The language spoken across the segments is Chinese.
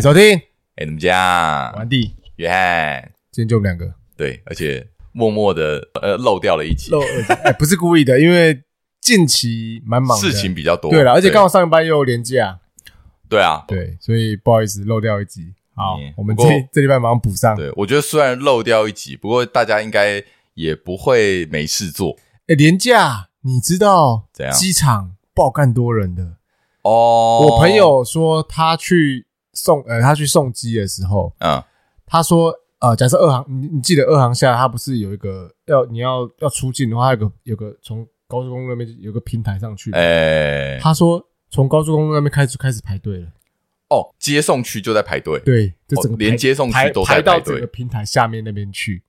收听。哎，怎么讲？完弟，约翰，今天就我们两个。对，而且默默的呃漏掉了一集，漏哎，不是故意的，因为近期蛮忙，事情比较多。对了，而且刚好上班又有连假。对啊，对，所以不好意思漏掉一集。好，我们这这礼拜马上补上。对，我觉得虽然漏掉一集，不过大家应该也不会没事做。哎，连假，你知道怎样？机场爆干多人的。哦，我朋友说他去送呃，他去送机的时候，嗯，他说呃，假设二航，你你记得二航下他不是有一个要你要要出境的话，有个有个从高速公路那边有个平台上去，哎，他说从高速公路那边开始开始排队了，哦，接送区就在排队，对，就整个连接送区都排到整个平台下面那边去，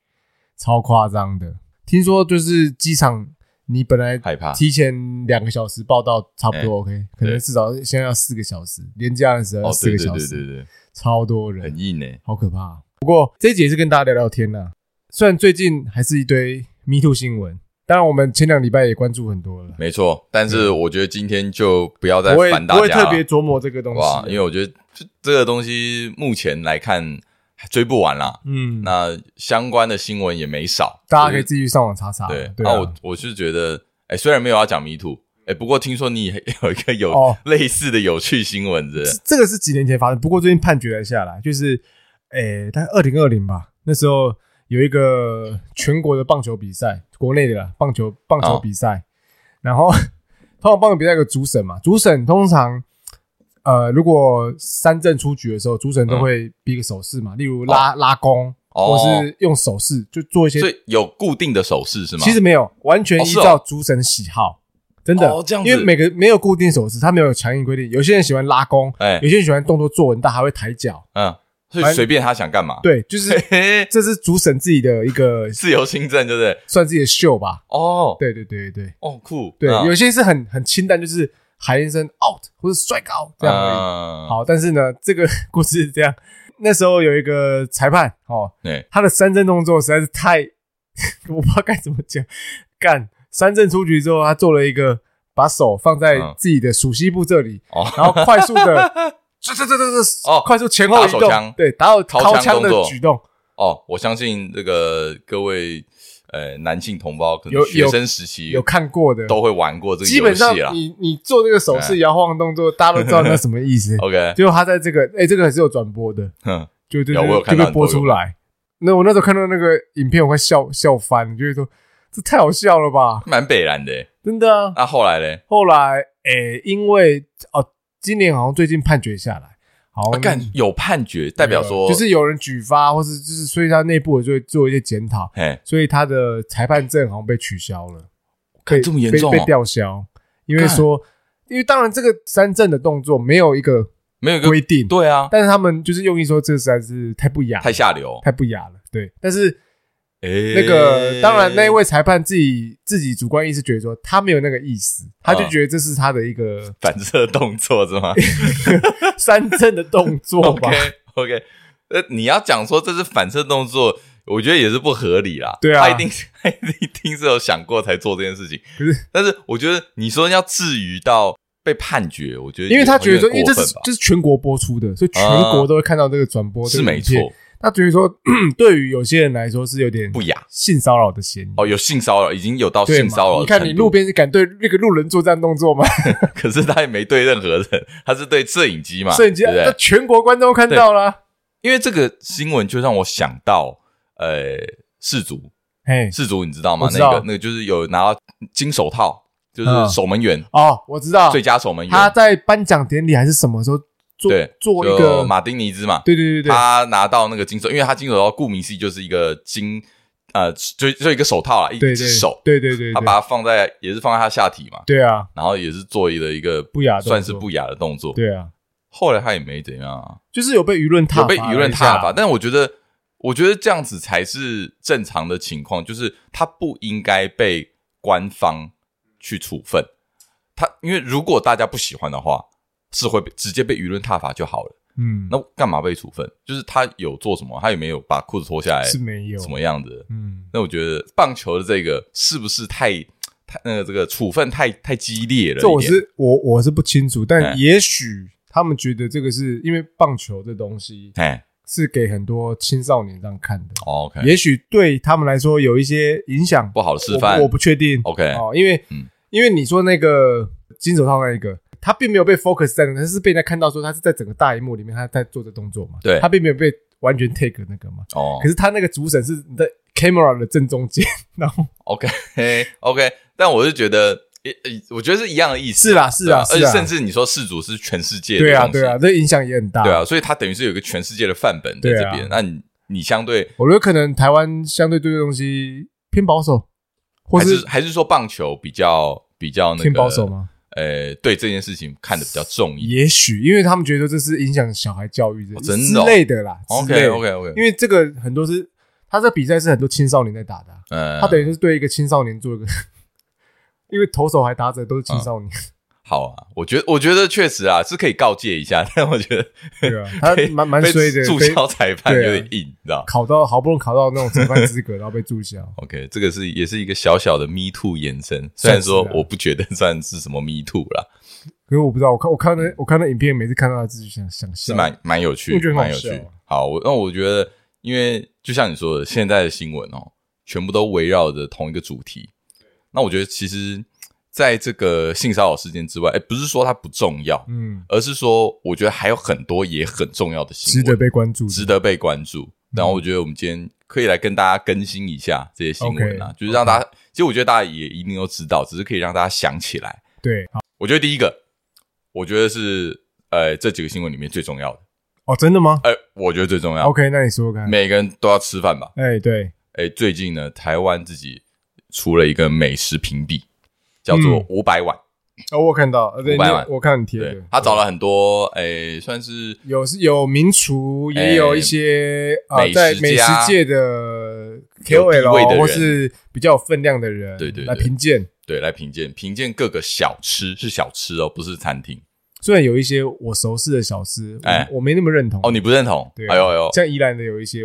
超夸张的。听说就是机场。你本来害怕提前两个小时报到差不多 OK，可能至少现在要四个小时，连假的时候要四个小时，对对对，超多人，很硬诶，好可怕。不过这一集也是跟大家聊聊天呐，虽然最近还是一堆 Me Too 新闻，当然我们前两礼拜也关注很多了，没错。但是我觉得今天就不要再烦大家，不会特别琢磨这个东西，因为我觉得这个东西目前来看。追不完啦，嗯，那相关的新闻也没少，大家可以自己上网查查。对，那我我是觉得，哎，虽然没有要讲 Me Too，哎，不过听说你有一个有类似的有趣新闻，是？这个是几年前发生，不过最近判决了下来，就是，哎，大概二零二零吧，那时候有一个全国的棒球比赛，国内的啦，棒球棒球比赛，然后 通常棒球比赛有个主审嘛，主审通常。呃，如果三振出局的时候，主审都会比个手势嘛，例如拉拉弓，或是用手势就做一些。所以有固定的手势是吗？其实没有，完全依照主审喜好，真的。哦，这样子。因为每个没有固定手势，他没有强硬规定。有些人喜欢拉弓，哎，有些人喜欢动作做很大，还会抬脚，嗯，所以随便他想干嘛。对，就是这是主审自己的一个 自由心证，对不对？算自己的秀吧。哦，对对对对，哦酷。对，有些是很很清淡，就是。喊一声 out 或者帅高这样而已。Uh, 好，但是呢，这个故事是这样。那时候有一个裁判哦，对，他的三振动作实在是太，我不知道该怎么讲。干三振出局之后，他做了一个把手放在自己的鼠蹊部这里，uh, 然后快速的 这这这这这哦，快速前后移动，对，打有掏枪的举动。哦，我相信这个各位。呃，男性同胞可能学生时期有看过的，都会玩过这个游戏。基本上，你你做这个手势摇晃动作，大家都知道那什么意思。OK，就他在这个，哎，这个还是有转播的，嗯，就就就被播出来。那我那时候看到那个影片，我快笑笑翻，就是说这太好笑了吧，蛮北然的，真的啊。那后来嘞？后来，哎，因为哦，今年好像最近判决下来。好，干有判决，代表说就是有人举发，或是就是，所以他内部就会做一些检讨，嘿，所以他的裁判证好像被取消了，可以这么严重，被吊销，因为说，因为当然这个三证的动作没有一个没有规定，对啊，但是他们就是用意说这实在是太不雅，太下流，太不雅了，对，但是。诶，那个当然，那一位裁判自己自己主观意识觉得说他没有那个意思，他就觉得这是他的一个反射动作是吗？三振的动作吧。OK，呃，你要讲说这是反射动作，我觉得也是不合理啦。对啊，他一定 他一定是有想过才做这件事情。可是，但是我觉得你说要至于到被判决，我觉得因为他觉得说，因为这是这是全国播出的，所以全国都会看到这个转播，是没错。他等于说，对于有些人来说是有点不雅、性骚扰的嫌疑。哦，有性骚扰，已经有到性骚扰。你看，你路边是敢对那个路人做这样动作吗？可是他也没对任何人，他是对摄影机嘛？摄影机，那全国观众看到了。因为这个新闻就让我想到，呃，世足，嘿，世足你知道吗？那个那个就是有拿到金手套，就是守门员哦，我知道，最佳守门员。他在颁奖典礼还是什么时候？对，做一个马丁尼兹嘛，对对对对，他拿到那个金手，因为他金手套顾名思义就是一个金，呃，就就一个手套啊，一只手，对对对，他把它放在也是放在他下体嘛，对啊，然后也是做一个一个不雅，算是不雅的动作，对啊，后来他也没怎样啊，就是有被舆论挞，有被舆论挞伐，但我觉得，我觉得这样子才是正常的情况，就是他不应该被官方去处分，他因为如果大家不喜欢的话。是会被直接被舆论挞伐就好了，嗯，那干嘛被处分？就是他有做什么？他有没有把裤子脱下来？是没有，什么样子？嗯，那我觉得棒球的这个是不是太太那个这个处分太太激烈了？这我是我我是不清楚，但也许他们觉得这个是因为棒球这东西，哎，是给很多青少年这样看的。OK，也许对他们来说有一些影响，不好的示范，我不确定。OK，哦，因为，嗯，因为你说那个金手套那一个，他并没有被 focus 在那，他是被人家看到说他是在整个大荧幕里面他在做的动作嘛。对，他并没有被完全 take 那个嘛。哦，可是他那个主审是你的 camera 的正中间，然后 OK，OK，但我是觉得。诶，我觉得是一样的意思，是啦，是啦，而且甚至你说世足是全世界的，对啊，对啊，这影响也很大，对啊，所以它等于是有一个全世界的范本在这边。那你你相对，我觉得可能台湾相对对这东西偏保守，还是还是说棒球比较比较那个偏保守吗？呃，对这件事情看得比较重一点，也许因为他们觉得这是影响小孩教育的之类的啦。OK OK OK，因为这个很多是他这比赛是很多青少年在打的，嗯，他等于是对一个青少年做一个。因为投手还打者都是青少年，嗯，好啊，我觉得我觉得确实啊是可以告诫一下，但我觉得对啊，他蛮蛮衰的，注销裁判有点硬，你知道？考到好不容易考到那种裁判资格，然后被注销。OK，这个是也是一个小小的 Me Too 延伸，虽然说我不觉得算是什么 Me Too 啦，可是我不知道，我看我看那我看那影片，每次看到他自己想想笑，是蛮蛮有趣，蛮有趣。好，我那我觉得，因为就像你说的，现在的新闻哦，全部都围绕着同一个主题。那我觉得，其实在这个性骚扰事件之外，哎，不是说它不重要，嗯，而是说，我觉得还有很多也很重要的新闻，值得被关注，值得被关注。然后，我觉得我们今天可以来跟大家更新一下这些新闻啊，就是让大家，其实我觉得大家也一定都知道，只是可以让大家想起来。对，好，我觉得第一个，我觉得是呃这几个新闻里面最重要的。哦，真的吗？哎，我觉得最重要。OK，那你说说看，每个人都要吃饭吧？哎，对，哎，最近呢，台湾自己。出了一个美食评比，叫做五百碗。哦，我看到五百碗，我看你贴的。他找了很多，诶，算是有是有名厨，也有一些啊，在美食界的 KOL 或是比较有分量的人，对对，来评鉴，对，来评鉴，评鉴各个小吃，是小吃哦，不是餐厅。虽然有一些我熟悉的小吃，哎，我没那么认同。哦，你不认同？对，哎呦哎呦，像宜兰的有一些，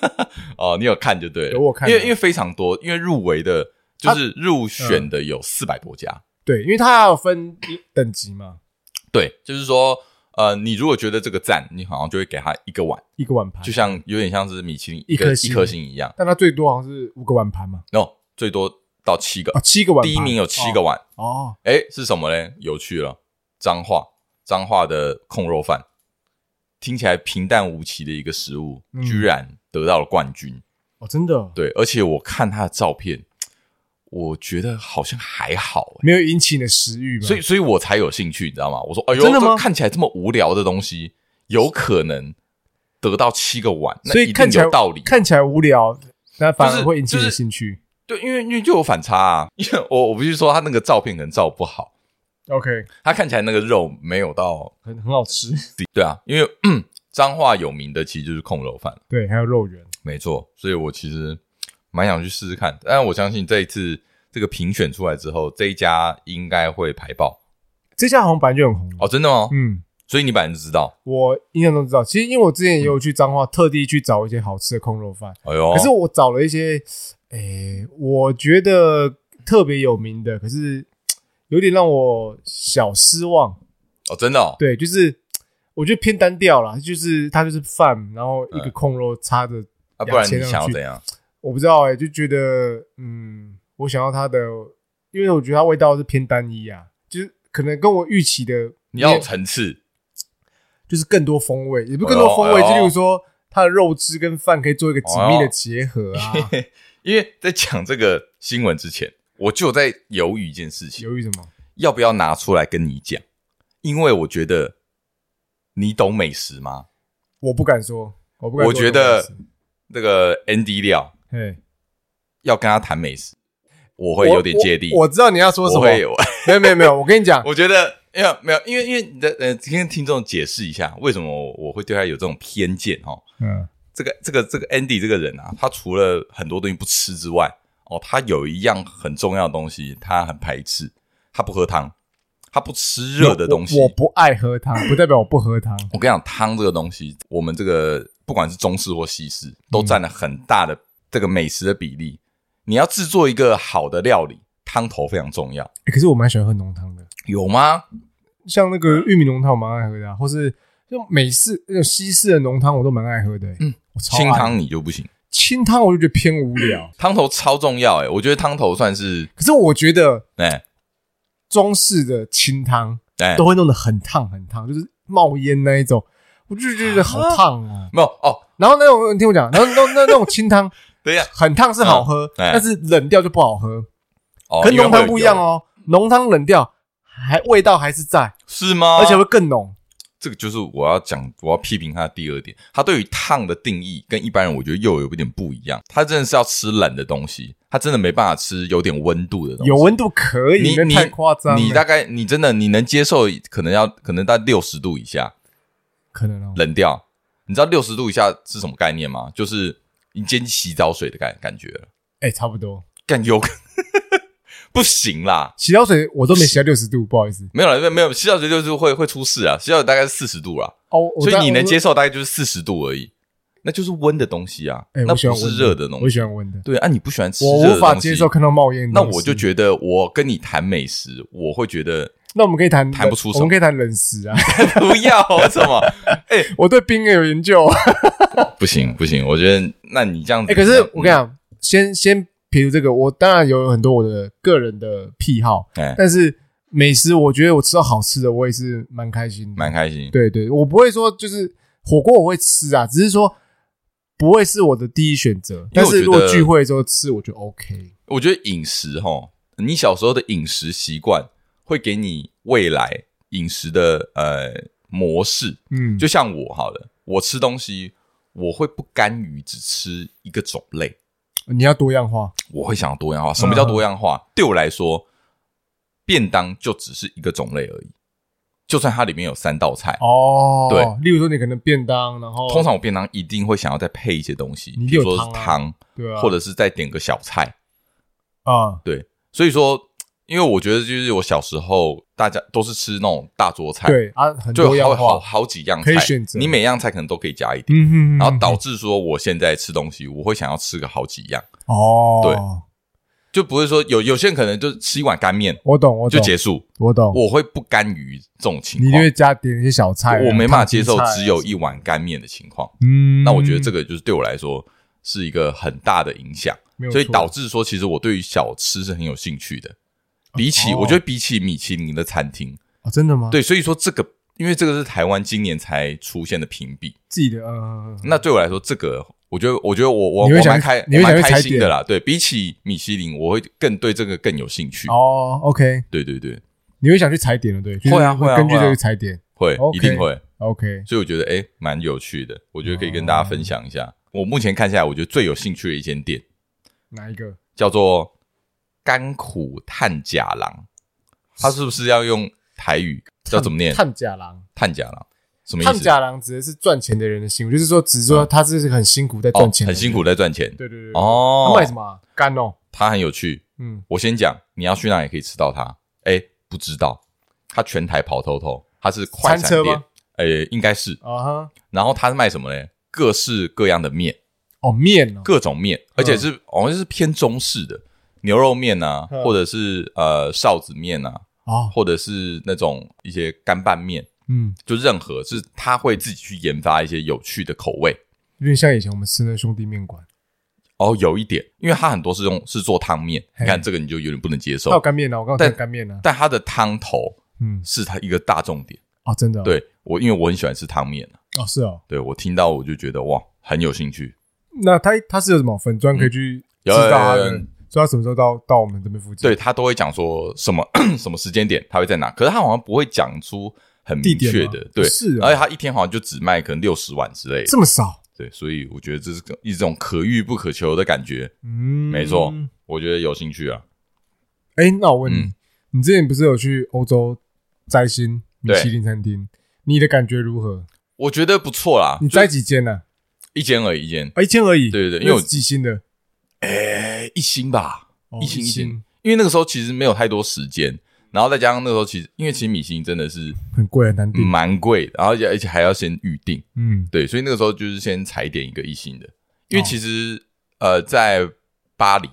哦，你有看就对了。我看，因为因为非常多，因为入围的，就是入选的有四百多家。对，因为它要分等级嘛。对，就是说，呃，你如果觉得这个赞，你好像就会给他一个碗，一个碗盘，就像有点像是米其林一颗一颗星一样。但它最多好像是五个碗盘嘛。no，最多到七个，七个碗，第一名有七个碗。哦，哎，是什么嘞？有趣了，脏话，脏话的控肉饭，听起来平淡无奇的一个食物，嗯、居然得到了冠军哦！真的，对，而且我看他的照片，我觉得好像还好，没有引起你的食欲吧？所以，所以我才有兴趣，你知道吗？我说，哎呦，真的吗？看起来这么无聊的东西，有可能得到七个碗，所以看起来有道理。看起来无聊，那反而会引起你的兴趣。对，因为因为就有反差啊。因 为我我不是说他那个照片可能照不好。OK，他看起来那个肉没有到很很好吃，对啊，因为彰化有名的其实就是控肉饭，对，还有肉圆，没错，所以我其实蛮想去试试看，但我相信这一次这个评选出来之后，这一家应该会排爆，这家好像本来就很红哦，真的吗？嗯，所以你本来就知道，我印象中知道，其实因为我之前也有去彰化，特地去找一些好吃的空肉饭，哎呦，可是我找了一些，诶，我觉得特别有名的，可是。有点让我小失望哦，真的哦，对，就是我觉得偏单调啦，就是它就是饭，然后一个空肉插着，啊，不然你想要怎样？我不知道哎，就觉得嗯，我想要它的，因为我觉得它味道是偏单一啊，就是可能跟我预期的，你要有层次，就是更多风味，也不是更多风味，就例如说它的肉汁跟饭可以做一个紧密的结合啊。因为在讲这个新闻之前。我就在犹豫一件事情，犹豫什么？要不要拿出来跟你讲？因为我觉得你懂美食吗？我不敢说，我不敢说。我觉得这个 Andy 廖，嘿，要跟他谈美食，我会有点芥蒂。我知道你要说什么，没有没有没有。我跟你讲，我觉得没有没有，因为因为你的呃，今天听众解释一下，为什么我我会对他有这种偏见哈？嗯，这个这个这个 Andy 这个人啊，他除了很多东西不吃之外。哦，他有一样很重要的东西，他很排斥，他不喝汤，他不吃热的东西。我，我不爱喝汤，不代表我不喝汤。我跟你讲，汤这个东西，我们这个不管是中式或西式，都占了很大的这个美食的比例。你要制作一个好的料理，汤头非常重要。欸，可是我蛮喜欢喝浓汤的，有吗？像那个玉米浓汤我蛮爱喝的，啊，或是就美式那种西式的浓汤我都蛮爱喝的，欸。嗯，我超，清汤你就不行，清汤我就觉得偏无聊。汤头超重要哎，欸，我觉得汤头算是，可是我觉得哎，中式的清汤都会弄得很烫很烫，就是冒烟那一种，我就觉得好烫哦。没有哦，然后那种你听我讲，然后那那那种清汤。对呀，很烫是好喝，但是冷掉就不好喝。哦，跟浓汤不一样哦，浓汤冷掉还味道还是在，是吗？而且会更浓。这个就是我要讲，我要批评他的第二点。他对于烫的定义跟一般人我觉得又有一点不一样。他真的是要吃冷的东西，他真的没办法吃有点温度的东西。有温度可以，你太夸张。你大概你真的你能接受，可能要可能在六十度以下，可能哦，冷掉。你知道六十度以下是什么概念吗？就是。已经洗澡水的感感觉了，哎、欸，差不多，感觉 不行啦！洗澡水我都没洗到六十度，不好意思，没有了，没有没有，洗澡水就是会会出事啊！洗澡水大概是四十度啦，哦，所以你能接受大概就是四十度而已，那就是温的东西啊，欸、那不是热的东西，我喜欢温的，对啊，你不喜欢吃，我无法接受看到冒烟，那我就觉得我跟你谈美食，我会觉得。那我们可以谈谈不出手，我们可以谈冷食啊！不要什么？哎、欸，我对冰也有研究。不行不行，我觉得那你这样子，哎、欸，可是我跟你讲，嗯、先先撇除这个，我当然有很多我的个人的癖好，欸、但是美食，我觉得我吃到好吃的，我也是蛮开心的，蛮开心。对对，我不会说就是火锅我会吃啊，只是说不会是我的第一选择。但是如果聚会之后吃，我就 OK。我觉得饮食哈，你小时候的饮食习惯。会给你未来饮食的呃模式，嗯，就像我好了，我吃东西我会不甘于只吃一个种类，你要多样化，我会想要多样化。什么叫多样化？嗯、对我来说，便当就只是一个种类而已，就算它里面有三道菜。哦，对，例如说你可能便当，然后通常我便当一定会想要再配一些东西，比如说汤，汤对啊，或者是再点个小菜。啊，对，所以说。因为我觉得，就是我小时候，大家都是吃那种大桌菜，对啊，很多样化，好好好几样菜可以选择，你每样菜可能都可以加一点，然后导致说我现在吃东西，我会想要吃个好几样哦，对，就不会说有有些人可能就吃一碗干面，我懂，我懂，就结束，我懂，我会不甘于这种情况，你就会加点一些小菜，我没办法接受只有一碗干面的情况，嗯，那我觉得这个就是对我来说是一个很大的影响，所以导致说其实我对于小吃是很有兴趣的。比起，哦、我觉得比起米其林的餐厅啊，真的吗？对，所以说这个，因为这个是台湾今年才出现的评比，自己的，嗯，那对我来说，这个我觉得，我觉得我我我蛮开，我蛮开心的啦。对，比起米其林，我会更对这个更有兴趣。哦，OK，对对对，你会想去踩点的，对，会啊会啊，根据这个踩点，会一定会 OK。所以我觉得诶蛮有趣的，我觉得可以跟大家分享一下。我目前看下来，我觉得最有兴趣的一间店，哪一个？叫做甘苦炭甲郎。他是不是要用台语叫怎么念？炭甲郎，炭甲郎什么意思？炭甲郎指的是赚钱的人的辛苦，就是说，只是说他这是很辛苦在赚钱，很辛苦在赚钱。对对对。哦，他卖什么？干哦。他很有趣。嗯，我先讲，你要去哪里可以吃到它？哎，不知道。他全台跑透透，他是快餐店。哎，应该是啊哈。然后他是卖什么呢？各式各样的面。哦，面，各种面，而且是好像是偏中式的。牛肉面啊，或者是呃臊子面啊，哦，或者是那种一些干拌面，嗯，就任何是他会自己去研发一些有趣的口味，因为像以前我们吃的兄弟面馆，哦，有一点，因为它很多是用是做汤面，你看这个你就有点不能接受。还有干面呢，我刚刚讲干面呢，但它的汤头，嗯，是它一个大重点。哦，真的，对我，因为我很喜欢吃汤面哦，是哦，对我听到我就觉得哇，很有兴趣。那它它是有什么粉砖可以去知道它的？知道什么时候到到我们这边附近？对，他都会讲说什么 什么时间点，他会在哪？可是他好像不会讲出很明确的，对，是，而且他一天好像就只卖可能六十碗之类的，这么少？对，所以我觉得这是一种可遇不可求的感觉。嗯，没错，我觉得有兴趣啊。哎，那我问你，你之前不是有去欧洲摘星米其林餐厅？你的感觉如何？我觉得不错啦。你摘几间呢？一间而已，一间，一间而已。对对对，因为有几星的。诶，一星吧，一星一星，因为那个时候其实没有太多时间，然后再加上那个时候其实，因为其实米星真的是很贵，很难订，蛮贵，然后而且还要先预定，嗯，对，所以那个时候就是先踩点一个一星的，因为其实呃，在巴黎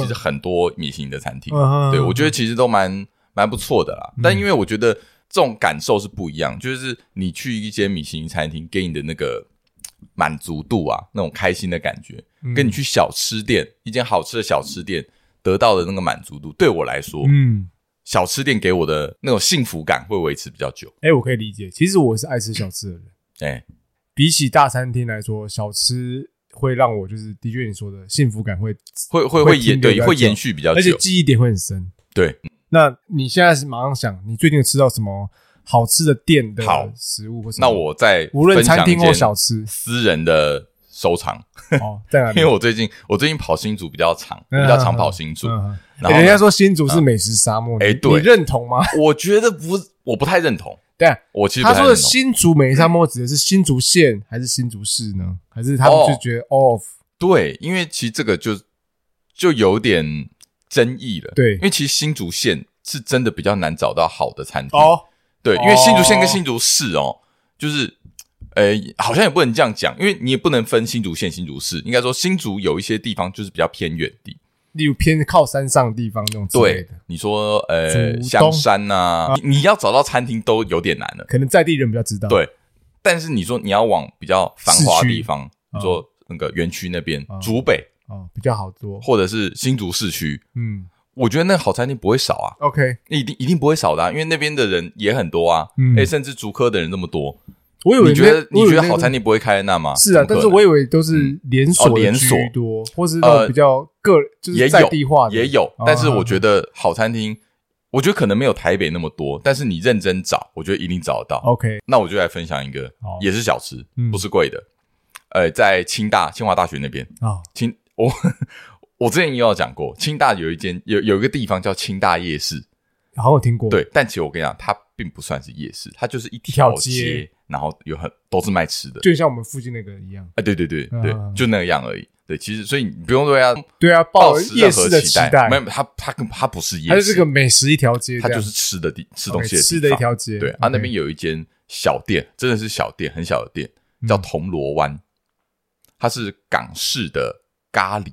其实很多米星的餐厅，对，我觉得其实都蛮蛮不错的啦，但因为我觉得这种感受是不一样，就是你去一间米其林餐厅给你的那个满足度啊，那种开心的感觉，嗯、跟你去小吃店一间好吃的小吃店得到的那个满足度，对我来说，嗯，小吃店给我的那种幸福感会维持比较久。哎、欸，我可以理解，其实我是爱吃小吃的人。哎、欸，比起大餐厅来说，小吃会让我就是的确你说的幸福感会会会会延对会延续比较久，而且记忆点会很深。对。那你现在是马上想，你最近有吃到什么好吃的店的食物？那我在无论餐厅或小吃，私人的收藏哦，在哪里？因为我最近我最近跑新竹比较长，比较常跑新竹。然后人家说新竹是美食沙漠，哎，对，你认同吗？我觉得不，我不太认同。对啊，我其实他说的新竹美食沙漠指的是新竹县还是新竹市呢？还是他们就觉得 off？对，因为其实这个就就有点。争议了，对，因为其实新竹县是真的比较难找到好的餐厅哦，对，因为新竹县跟新竹市哦，就是，呃，好像也不能这样讲，因为你也不能分新竹县、新竹市，应该说新竹有一些地方就是比较偏远地，例如偏靠山上的地方那种之类的。对，你说呃，香山呐，你你要找到餐厅都有点难了，可能在地人比较知道。对，但是你说你要往比较繁华的地方，你说那个园区那边，竹北。哦，比较好做，或者是新竹市区，嗯，我觉得那好餐厅不会少啊。OK，一定一定不会少的啊，因为那边的人也很多啊，嗯，诶，甚至竹科的人那么多，我以为你觉得你觉得好餐厅不会开在那吗？是啊，但是我以为都是连锁连锁多，或是那种比较个就是在地化的也有，但是我觉得好餐厅，我觉得可能没有台北那么多，但是你认真找，我觉得一定找得到。OK，那我就来分享一个，也是小吃，不是贵的，呃，在清大清华大学那边啊，清我。我之前也有讲过，清大有一间有有一个地方叫清大夜市，好，我听过。对，但其实我跟你讲，它并不算是夜市，它就是一条街，然后有很都是卖吃的，就像我们附近那个一样。哎，对对对对，就那个样而已。对，其实所以你不用对啊，对啊，抱夜市的期待。没有，它它它不是夜市，它就是个美食一条街，它就是吃的地吃东西的吃的一条街。对，它那边有一间小店，真的是小店，很小的店，叫铜锣湾，它是港式的咖喱。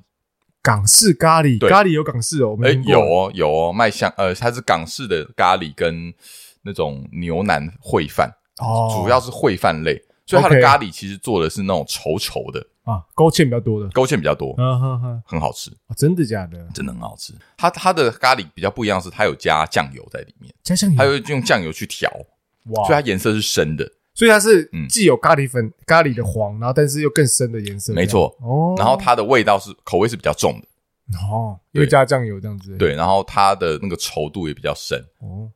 港式咖喱，咖喱有港式哦，哎，有哦，有哦，卖香，呃，它是港式的咖喱跟那种牛腩烩饭哦，主要是烩饭类，所以它的咖喱其实做的是那种稠稠的啊，勾芡比较多的，勾芡比较多，嗯哼哼，很好吃，真的假的？真的很好吃。它它的咖喱比较不一样，是它有加酱油在里面，加酱油，它会用酱油去调，哇，所以它颜色是深的。所以它是既有咖喱粉、咖喱的黄，然后但是又更深的颜色。没错哦。然后它的味道是口味是比较重的哦，因为加酱油这样子。对，然后它的那个稠度也比较深哦，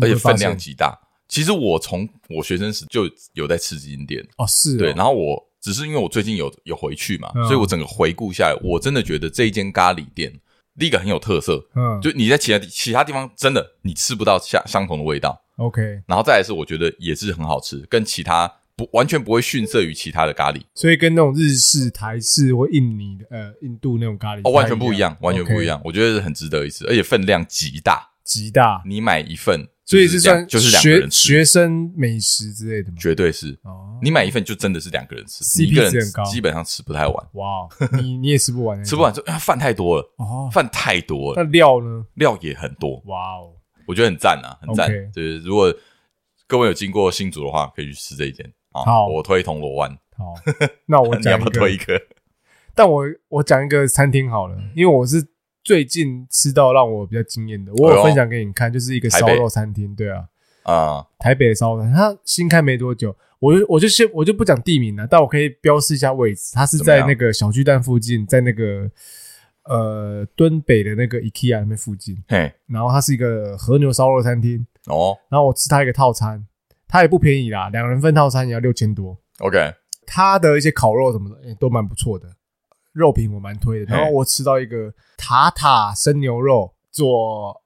而且分量极大。其实我从我学生时就有在吃这间店哦，是。对，然后我只是因为我最近有有回去嘛，所以我整个回顾下来，我真的觉得这一间咖喱店第一个很有特色，嗯，就你在其他其他地方真的你吃不到相相同的味道。OK，然后再来是我觉得也是很好吃，跟其他不完全不会逊色于其他的咖喱，所以跟那种日式、台式或印尼的呃印度那种咖喱哦完全不一样，完全不一样。我觉得是很值得一吃，而且分量极大，极大。你买一份，所以是算就是两个人吃学生美食之类的吗？绝对是哦。你买一份就真的是两个人吃，一个人基本上吃不太完。哇，你 你也吃不完，吃不完就饭太多了哦，饭太多了。那料呢？料也很多。哇哦。我觉得很赞啊，很赞。是如果各位有经过新竹的话，可以去吃这一间啊。好，我推铜锣湾。好，那我讲 你要不要推一个？但我我讲一个餐厅好了，因为我是最近吃到让我比较惊艳的，我有分享给你看，就是一个烧肉餐厅。对啊，啊，台北的烧肉，它新开没多久，我就我就先我就不讲地名了，但我可以标示一下位置，它是在那个小巨蛋附近，在那个。呃，敦北的那个 IKEA 那边附近，嘿，然后它是一个和牛烧肉餐厅。哦，然后我吃它一个套餐，它也不便宜啦，两人份套餐也要六千多。OK，它的一些烤肉什么的，欸、都蛮不错的，肉品我蛮推的。然后我吃到一个塔塔生牛肉做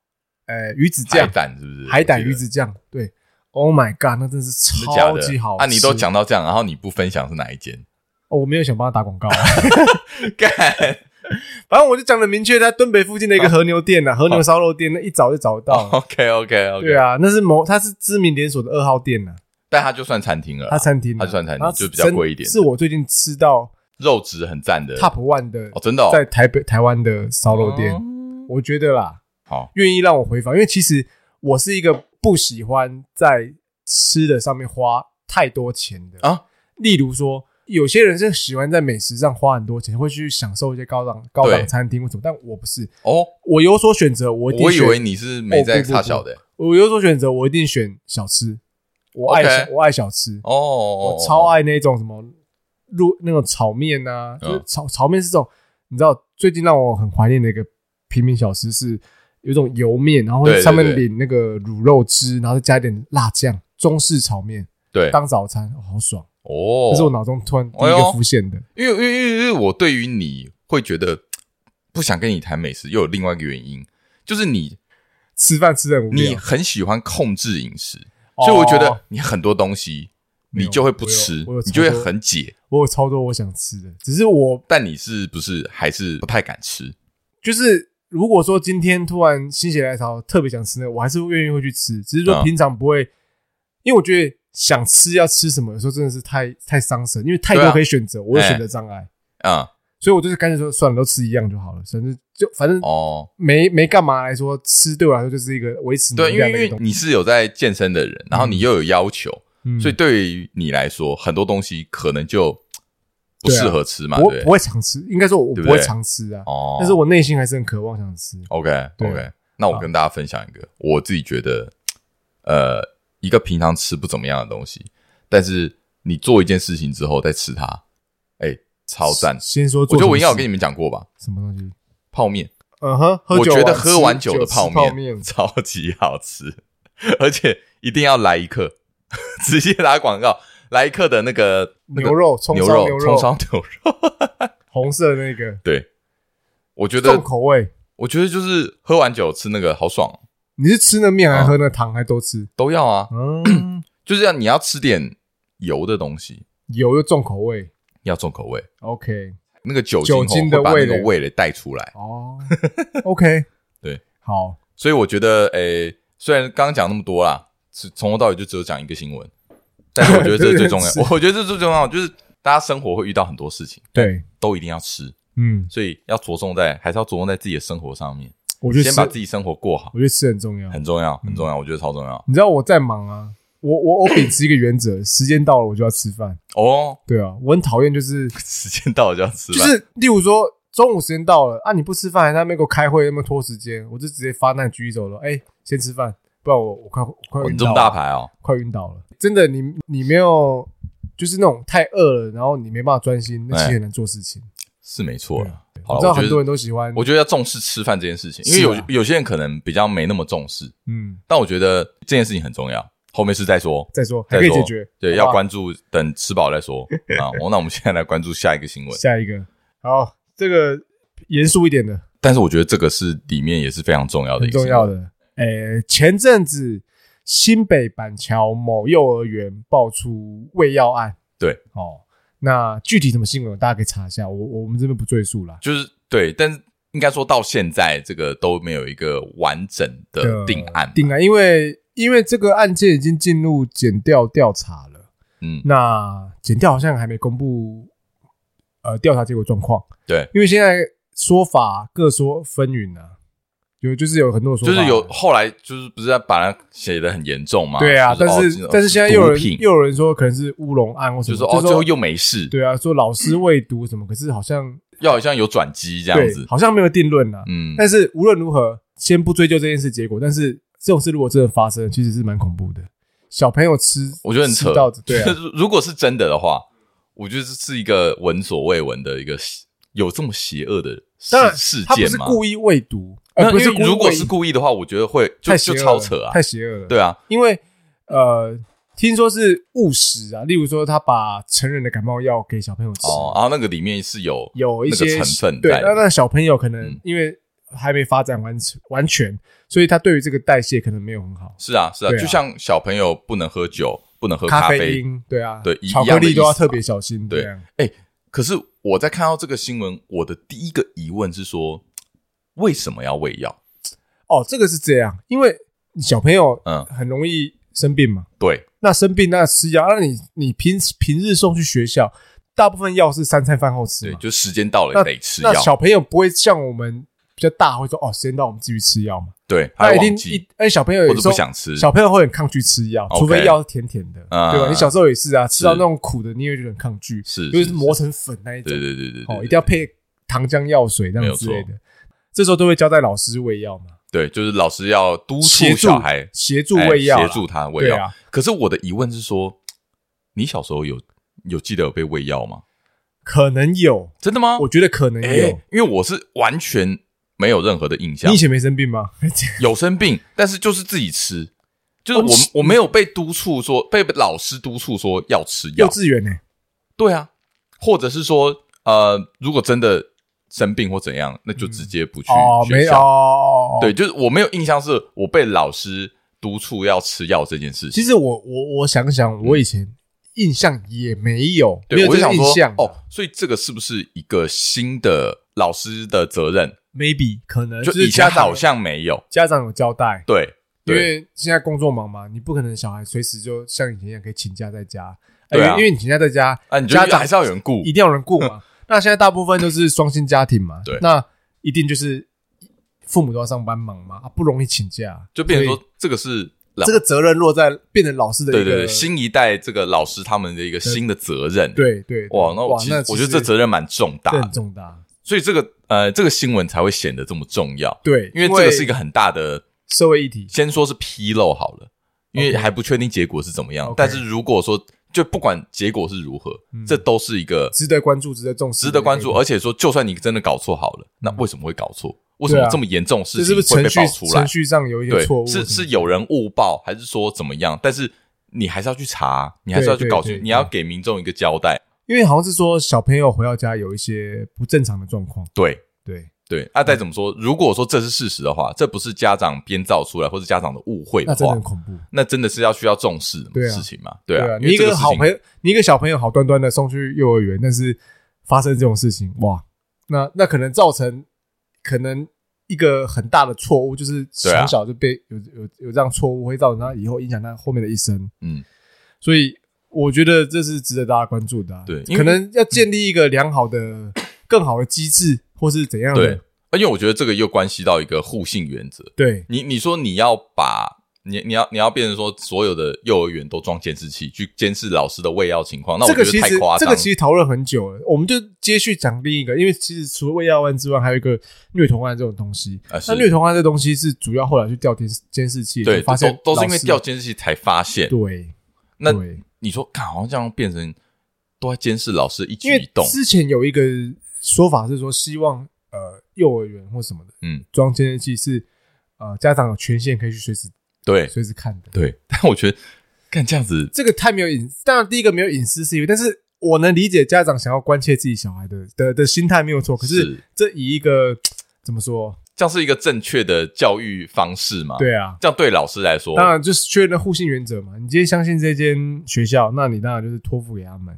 呃鱼子酱，海胆是不是？海胆鱼子酱，对，Oh my god，那真是超级好吃。啊，你都讲到这样，然后你不分享是哪一间？哦，我没有想帮他打广告，干。反正我就讲的明确，在敦北附近的一个和牛店呐，和牛烧肉店，那一早就找得到。OK OK OK，对啊，那是某，它是知名连锁的二号店呐，但它就算餐厅了，它餐厅，它算餐厅，就比较贵一点。是我最近吃到肉质很赞的。Top One 的哦，真的在台北台湾的烧肉店，我觉得啦，好。愿意让我回访，因为其实我是一个不喜欢在吃的上面花太多钱的啊。例如说，有些人是喜欢在美食上花很多钱，会去享受一些高档高档餐厅或什么，但我不是。哦，我有所选择，我一定，我以为你是没在差小的，我有所选择，我一定选小吃，我爱小我爱小吃。哦，我超爱那种什么入那种炒面呐，就是炒炒面是这种，你知道最近让我很怀念的一个平民小吃是有一种油面，然后上面淋那个卤肉汁，然后再加一点辣酱，中式炒面，对，当早餐好爽。哦，这是我脑中突然第一个浮现的，因为因为因为因为我对于你会觉得不想跟你谈美食，又有另外一个原因，就是你吃饭吃的无聊，你很喜欢控制饮食，所以我觉得你很多东西你就会不吃，你就会很解。我有超多我想吃的，只是我，但你是不是还是不太敢吃？就是如果说今天突然心血来潮，特别想吃那个，我还是愿意会去吃，只是说平常不会，因为我觉得。想吃要吃什么？有时候真的是太太伤神，因为太多可以选择，我有选择障碍啊，所以我就是干脆说算了，都吃一样就好了，甚至就反正哦，没没干嘛来说，吃对我来说就是一个维持能量的一个东西。你是有在健身的人，然后你又有要求，所以对于你来说，很多东西可能就不适合吃嘛。我不会常吃，应该说我不会常吃啊。哦，但是我内心还是很渴望想吃。OK OK，那我跟大家分享一个我自己觉得呃。一个平常吃不怎么样的东西，但是你做一件事情之后再吃它，哎、欸，超赞！先说，我觉得我应该有跟你们讲过吧？什么东西？泡面。嗯哼，我觉得喝完酒的泡面 超级好吃，而且一定要来一客，直接打广告，来一客的那个牛肉葱烧牛肉，葱烧牛肉，红色的那个。对，我觉得重口味。我觉得就是喝完酒吃那个好爽。你是吃那面还是喝那汤还都吃？都要啊，嗯，就是要你要吃点油的东西，油又重口味，要重口味。OK，那个酒精酒精的味那个味蕾带出来哦。OK，对，好。所以我觉得，诶，虽然刚刚讲那么多啦，是从头到尾就只有讲一个新闻，但是我觉得这是最重要。我觉得这是最重要，就是大家生活会遇到很多事情，对，都一定要吃，嗯，所以要着重在，还是要着重在自己的生活上面。我觉得先把自己生活过好，我觉得吃很重要，很重要，很重要。我觉得超重要。你知道我在忙啊，我我我秉持一个原则，时间到了我就要吃饭。哦，对啊，我很讨厌就是时间到了就要吃饭，就是例如说中午时间到了啊，你不吃饭，还在那边给我开会，那么拖时间，我就直接发难举手了。哎，先吃饭，不然我我快快晕倒了。你这么大牌哦，快晕倒了。真的，你你没有就是那种太饿了，然后你没办法专心，那其实很难做事情。是没错了。我知道很多人都喜欢，我觉得要重视吃饭这件事情，因为有有些人可能比较没那么重视，嗯，但我觉得这件事情很重要。后面是再说，再说还可以解决，对，要关注，等吃饱再说 啊。那我们现在来关注下一个新闻，下一个，好，这个严肃一点的，但是我觉得这个是里面也是非常重要的一个重要的。诶，前阵子新北板桥某幼儿园爆出喂药案，对，哦。那具体什么新闻，大家可以查一下。我我们这边不赘述了。就是对，但是应该说到现在，这个都没有一个完整的定案。定案，因为因为这个案件已经进入检调调查了。嗯，那检调好像还没公布呃调查结果状况。对，因为现在说法各说纷纭啊。有就是有很多说法，就是有后来就是不是在把它写的很严重嘛？对啊，但是但是现在又有人又有人说可能是乌龙案，或者说哦最后又没事。对啊，说老师未读什么，可是好像又好像有转机这样子，好像没有定论呐。嗯，但是无论如何，先不追究这件事结果。但是这种事如果真的发生，其实是蛮恐怖的。小朋友吃，我觉得很扯。对啊，如果是真的的话，我觉得这是一个闻所未闻的一个有这么邪恶的事事件吗？他不是故意未毒。呃，不是，如果是故意的话，我觉得会就就超扯啊，太邪恶了。对啊，因为呃，听说是误食啊，例如说他把成人的感冒药给小朋友吃，哦，然后那个里面是有有一些成分，对，那那小朋友可能因为还没发展完完全，所以他对于这个代谢可能没有很好。是啊，是啊，就像小朋友不能喝酒，不能喝咖啡，对啊，对，巧克力都要特别小心。对，哎，可是我在看到这个新闻，我的第一个疑问是说，为什么要喂药？哦，这个是这样，因为小朋友嗯很容易生病嘛。对，那生病那吃药，那你你平平日送去学校，大部分药是三餐饭后吃，对，就时间到了得吃药。那小朋友不会像我们比较大会说哦，时间到，我们继续吃药嘛。对，他一定一，而且小朋友有时候不想吃，小朋友会很抗拒吃药，除非药是甜甜的，对吧？你小时候也是啊，吃到那种苦的，你也会觉得很抗拒，是，就是磨成粉那一种。对对对对，哦，一定要配糖浆药水这样之类的。这时候都会交代老师喂药嘛。对，就是老师要督促小孩协助喂药，协助他喂药。可是我的疑问是说，你小时候有有记得有被喂药吗？可能有，真的吗？我觉得可能有，因为我是完全没有任何的印象。你以前没生病吗？有生病，但是就是自己吃，就是我我没有被督促说，被老师督促说要吃药。幼稚园呢？对啊，或者是说，呃，如果真的生病或怎样，那就直接不去学校。对，就是我没有印象，是我被老师督促要吃药这件事情。其实我我我想想，我以前。印象也没有，对，没有这个印象哦，所以这个是不是一个新的老师的责任？Maybe 可能就以前好像没有，家长有交代，对，因为现在工作忙嘛，你不可能小孩随时就像以前一样可以请假在家，对啊，因为你请假在家，啊，家长还是要有人顾，一定要有人顾嘛。那现在大部分都是双薪家庭嘛，对，那一定就是父母都要上班忙嘛，啊，不容易请假，就变成说这个是。这个责任落在变成老师的一个对对对，新一代这个老师他们的一个新的责任。对对，哇，那我其实我觉得这责任蛮重大，很重大。所以这个呃，这个新闻才会显得这么重要。对，因为这个是一个很大的社会议题。先说是纰漏好了，因为还不确定结果是怎么样。但是如果说就不管结果是如何，这都是一个值得关注、值得重视、值得关注。而且说，就算你真的搞错好了，那为什么会搞错？为什么这么严重的事情会被爆出来？程序上有一些错误，是是有人误报，还是说怎么样？但是你还是要去查，你还是要去搞清，你要给民众一个交代。因为好像是说小朋友回到家有一些不正常的状况。对对对，那再怎么说，如果说这是事实的话，这不是家长编造出来或者家长的误会的话，那真的很恐怖。那真的是要需要重视的事情嘛？对啊，你一个好朋友，你一个小朋友好端端的送去幼儿园，但是发生这种事情，哇，那那可能造成可能。一个很大的错误，就是从小就被有有有这样错误，会造成他以后影响他后面的一生。嗯，所以我觉得这是值得大家关注的啊。对，可能要建立一个良好的、更好的机制，或是怎样的。对，而且我觉得这个又关系到一个互信原则。对你，你说你要把。你你要你要变成说所有的幼儿园都装监视器去监视老师的喂药情况，那我觉得太夸张。这个其实讨论很久了，我们就接续讲另一个，因为其实除了喂药案之外，还有一个虐童案这种东西。那虐童案这东西是主要后来去调监监视器，对，发现都是因为调监视器才发现。对，那你说，看好像这样变成都在监视老师一举一动。之前有一个说法是说，希望呃幼儿园或什么的，嗯，装监视器是呃家长有权限可以去随时。对，随时看的。对，但我觉得看这样子，这个太没有隐私。当然，第一个没有隐私是因为，但是我能理解家长想要关切自己小孩的的的心态没有错。可是，这以一个 怎么说，这样是一个正确的教育方式嘛？对啊，这样对老师来说，当然就是确认互信原则嘛。你今天相信这间学校，那你当然就是托付给他们。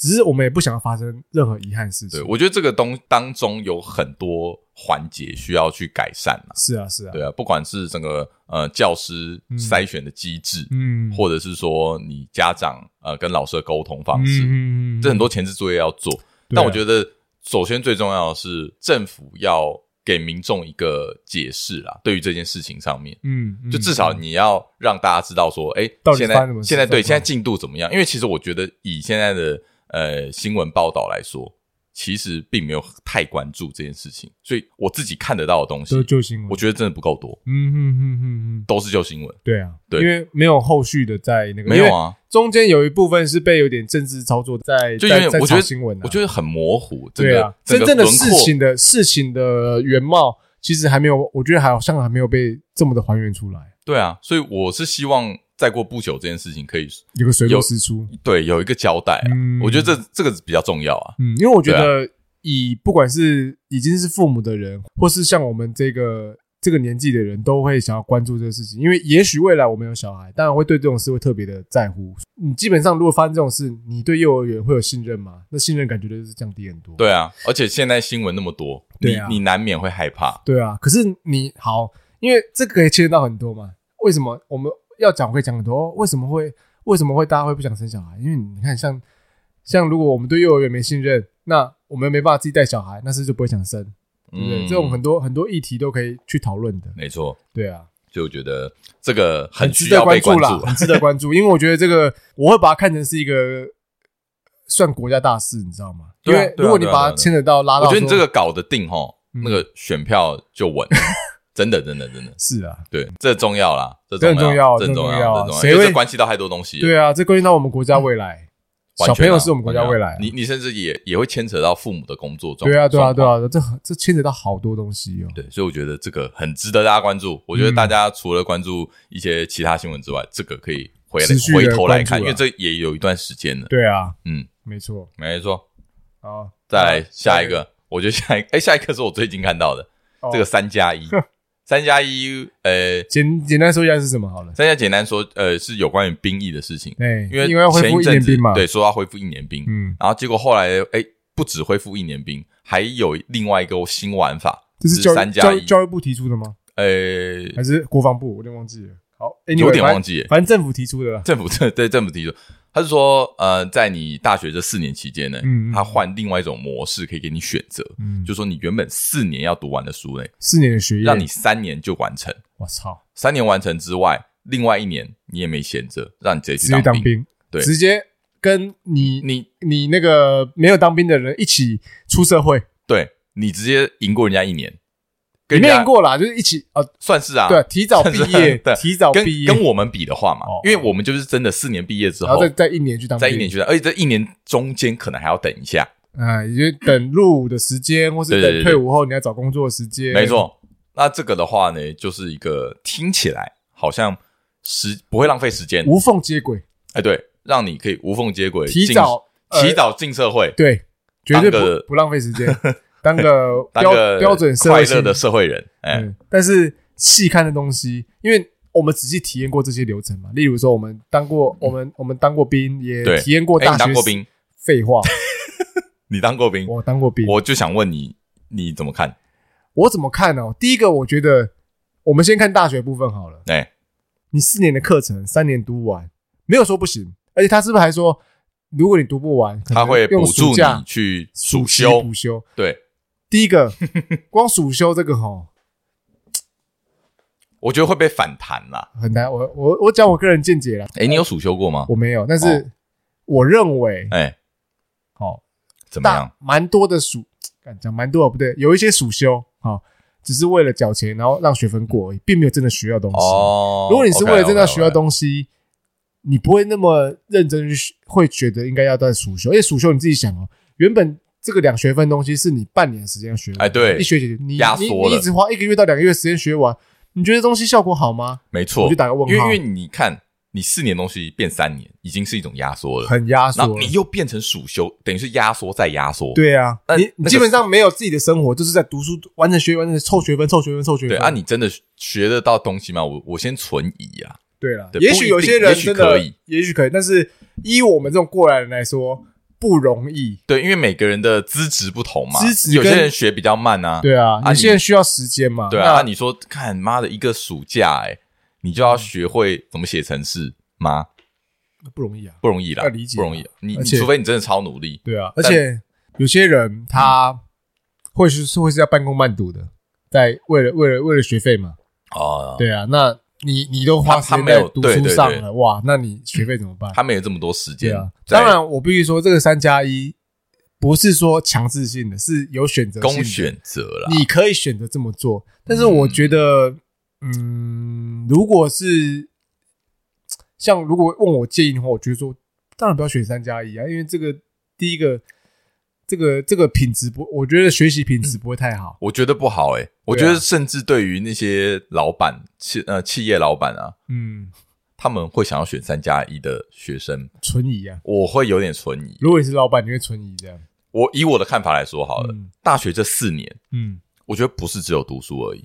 只是我们也不想要发生任何遗憾事情。对，我觉得这个东当中有很多环节需要去改善嘛。是啊，是啊，对啊，不管是整个呃教师筛选的机制，嗯，或者是说你家长呃跟老师的沟通方式，嗯，这很多前置作业要做。但我觉得首先最重要的是政府要给民众一个解释啦，对于这件事情上面，嗯，就至少你要让大家知道说，哎，现在现在对现在进度怎么样？因为其实我觉得以现在的呃，新闻报道来说，其实并没有太关注这件事情，所以我自己看得到的东西，都是旧新闻，我觉得真的不够多。嗯哼哼哼哼，都是旧新闻。对啊，对，因为没有后续的在那个，没有啊，中间有一部分是被有点政治操作在，就因为我觉得新闻，我觉得很模糊。对啊，真正的事情的事情的原貌，其实还没有，我觉得好像还没有被这么的还原出来。对啊，所以我是希望。再过不久，这件事情可以有个水落石出，对，有一个交代。嗯，我觉得这这个比较重要啊。嗯，因为我觉得以不管是已经是父母的人，或是像我们这个这个年纪的人，都会想要关注这个事情。因为也许未来我们有小孩，当然会对这种事会特别的在乎。你基本上如果发生这种事，你对幼儿园会有信任吗？那信任感觉就是降低很多。对啊，而且现在新闻那么多，你你难免会害怕。对啊，可是你好，因为这个可以牵扯到很多嘛。为什么我们？要讲会讲很多，为什么会为什么会大家会不想生小孩？因为你看像，像像如果我们对幼儿园没信任，那我们没办法自己带小孩，那是就不会想生。对不对？这种很多很多议题都可以去讨论的。没错，对啊，就觉得这个很需要被关注了，很值得关注。因为我觉得这个我会把它看成是一个算国家大事，你知道吗？因为如果你把它牵扯到拉到，我觉得你这个搞得定哈，那个选票就稳。真的，真的，真的是啊，对，这重要啦，这很重要，这重要，因为这关系到太多东西。对啊，这关系到我们国家未来，小朋友是我们国家未来。你你甚至也也会牵扯到父母的工作状况。对啊，对啊，对啊，这这牵扯到好多东西哦。对，所以我觉得这个很值得大家关注。我觉得大家除了关注一些其他新闻之外，这个可以回来回头来看，因为这也有一段时间了。对啊，嗯，没错，没错。好，再来下一个，我觉得下一哎，下一个是我最近看到的这个三加一。三加一，呃，简简单说一下是什么好了。三加简单说，呃，是有关于兵役的事情。对，因为因为要恢复一年兵嘛，对，说要恢复一年兵。嗯，然后结果后来，哎，不止恢复一年兵，还有另外一个新玩法，这是三加一，教育部提出的吗？呃，还是国防部？我有点忘记了。好，有点忘记，反正政府提出的。政府对 对，政府提出。他是说，呃，在你大学这四年期间呢，嗯，他换另外一种模式可以给你选择，嗯，就说你原本四年要读完的书呢，四年的学业，让你三年就完成。我操，三年完成之外，另外一年你也没闲着，让你直接去当兵，兵。对，直接跟你你你那个没有当兵的人一起出社会，对，你直接赢过人家一年。没赢过啦，就是一起呃，算是啊，对，提早毕业，提早毕业，跟我们比的话嘛，因为我们就是真的四年毕业之后，再再一年去当，再一年去当，而且这一年中间可能还要等一下，啊，也就等入伍的时间，或是等退伍后你要找工作的时间，没错。那这个的话呢，就是一个听起来好像时不会浪费时间，无缝接轨，哎，对，让你可以无缝接轨，提早提早进社会，对，绝对不不浪费时间。当个标标准快乐的社会人，哎，但是细看的东西，因为我们仔细体验过这些流程嘛。例如说，我们当过我们我们当过兵，也体验过大学。当过兵？废话，你当过兵？我当过兵。我就想问你，你怎么看？我怎么看呢？第一个，我觉得我们先看大学部分好了。哎，你四年的课程三年读完，没有说不行。而且他是不是还说，如果你读不完，他会补助你去暑修补修？对。第一个，光暑修这个吼，我觉得会被反弹啦，很难。我我我讲我个人见解啦。诶，你有暑修过吗？我没有，但是我认为，诶，好，怎么样？蛮多的暑，讲蛮多的不对，有一些暑修，哦，只是为了缴钱，然后让学分过而已，并没有真的学到东西。哦，如果你是为了真的学到东西，你不会那么认真去，会觉得应该要在暑修。因为暑修你自己想哦，原本。这个两学分东西是你半年时间要学完，哎，对，一学期你你你一直花一个月到两个月时间学完，你觉得东西效果好吗？没错，我就打个问号。因为因为你看，你四年东西变三年，已经是一种压缩了，很压缩。然后你又变成暑修，等于是压缩再压缩。对啊，你你基本上没有自己的生活，就是在读书，完成学完成凑学分，凑学分，凑学分。对啊，你真的学得到东西吗？我我先存疑啊。对了，也许有些人真的可以，也许可以，但是依我们这种过来人来说。不容易，对，因为每个人的资质不同嘛，资质有些人学比较慢啊，对啊，有些人需要时间嘛，对啊，那你说，看妈的一个暑假，哎，你就要学会怎么写程式吗？不容易啊，不容易啦，理解，不容易，你你除非你真的超努力，对啊，而且有些人他会是是会是要半工半读的，在为了为了为了学费嘛，哦，对啊，那。你你都花时间在读书上了哇？那你学费怎么办？他没有这么多时间啊。当然，我必须说，这个三加一不是说强制性的，是有选择性的。供选择了，你可以选择这么做。但是我觉得，嗯，如果是像如果问我建议的话，我觉得说，当然不要选三加一啊，因为这个第一个。这个这个品质不，我觉得学习品质不会太好。我觉得不好诶，我觉得甚至对于那些老板企呃企业老板啊，嗯，他们会想要选三加一的学生，存疑啊。我会有点存疑。如果你是老板，你会存疑这样？我以我的看法来说好了，大学这四年，嗯，我觉得不是只有读书而已，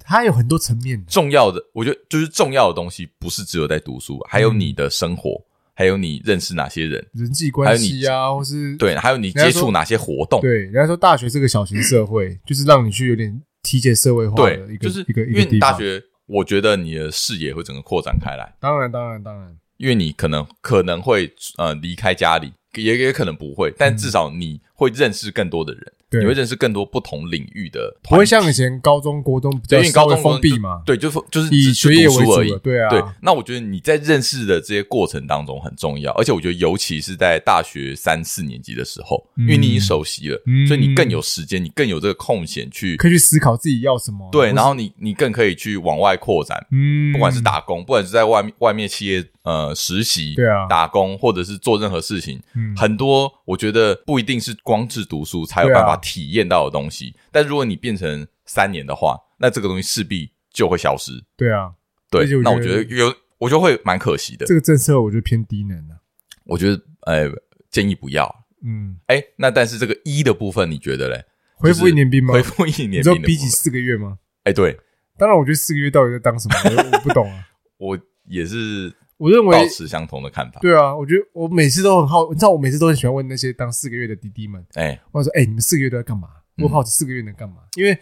它有很多层面。重要的，我觉得就是重要的东西，不是只有在读书，还有你的生活。还有你认识哪些人？人际关系啊，或是对，还有你接触哪些活动？对，人家说大学是个小型社会，就是让你去有点体检社会化的一个，就是一个。因为大学，我觉得你的视野会整个扩展开来。当然，当然，当然，因为你可能可能会呃离开家里，也也可能不会，但至少你会认识更多的人。你会认识更多不同领域的，不会像以前高中、国中比较因为高中封闭嘛？对，就就是以学业为主而已。对啊，对。那我觉得你在认识的这些过程当中很重要，而且我觉得尤其是在大学三四年级的时候，因为你已经熟悉了，所以你更有时间，你更有这个空闲去可以去思考自己要什么。对，然后你你更可以去往外扩展，嗯，不管是打工，不管是在外面外面企业呃实习，对啊，打工或者是做任何事情，很多我觉得不一定是光是读书才有办法体验到的东西。但如果你变成三年的话，那这个东西势必就会消失。对啊，对，那我觉得有，我就会蛮可惜的。这个政策我觉得偏低能的。我觉得，呃，建议不要。嗯，哎，那但是这个一的部分，你觉得嘞？恢复一年兵吗？恢复一年兵，你说比起四个月吗？哎，对。当然，我觉得四个月到底在当什么？我不懂啊。我也是，我认为保持相同的看法。对啊，我觉得我每次都很好，你知道，我每次都很喜欢问那些当四个月的弟弟们。哎，我说，哎，你们四个月都在干嘛？我好奇四个月能干嘛？因为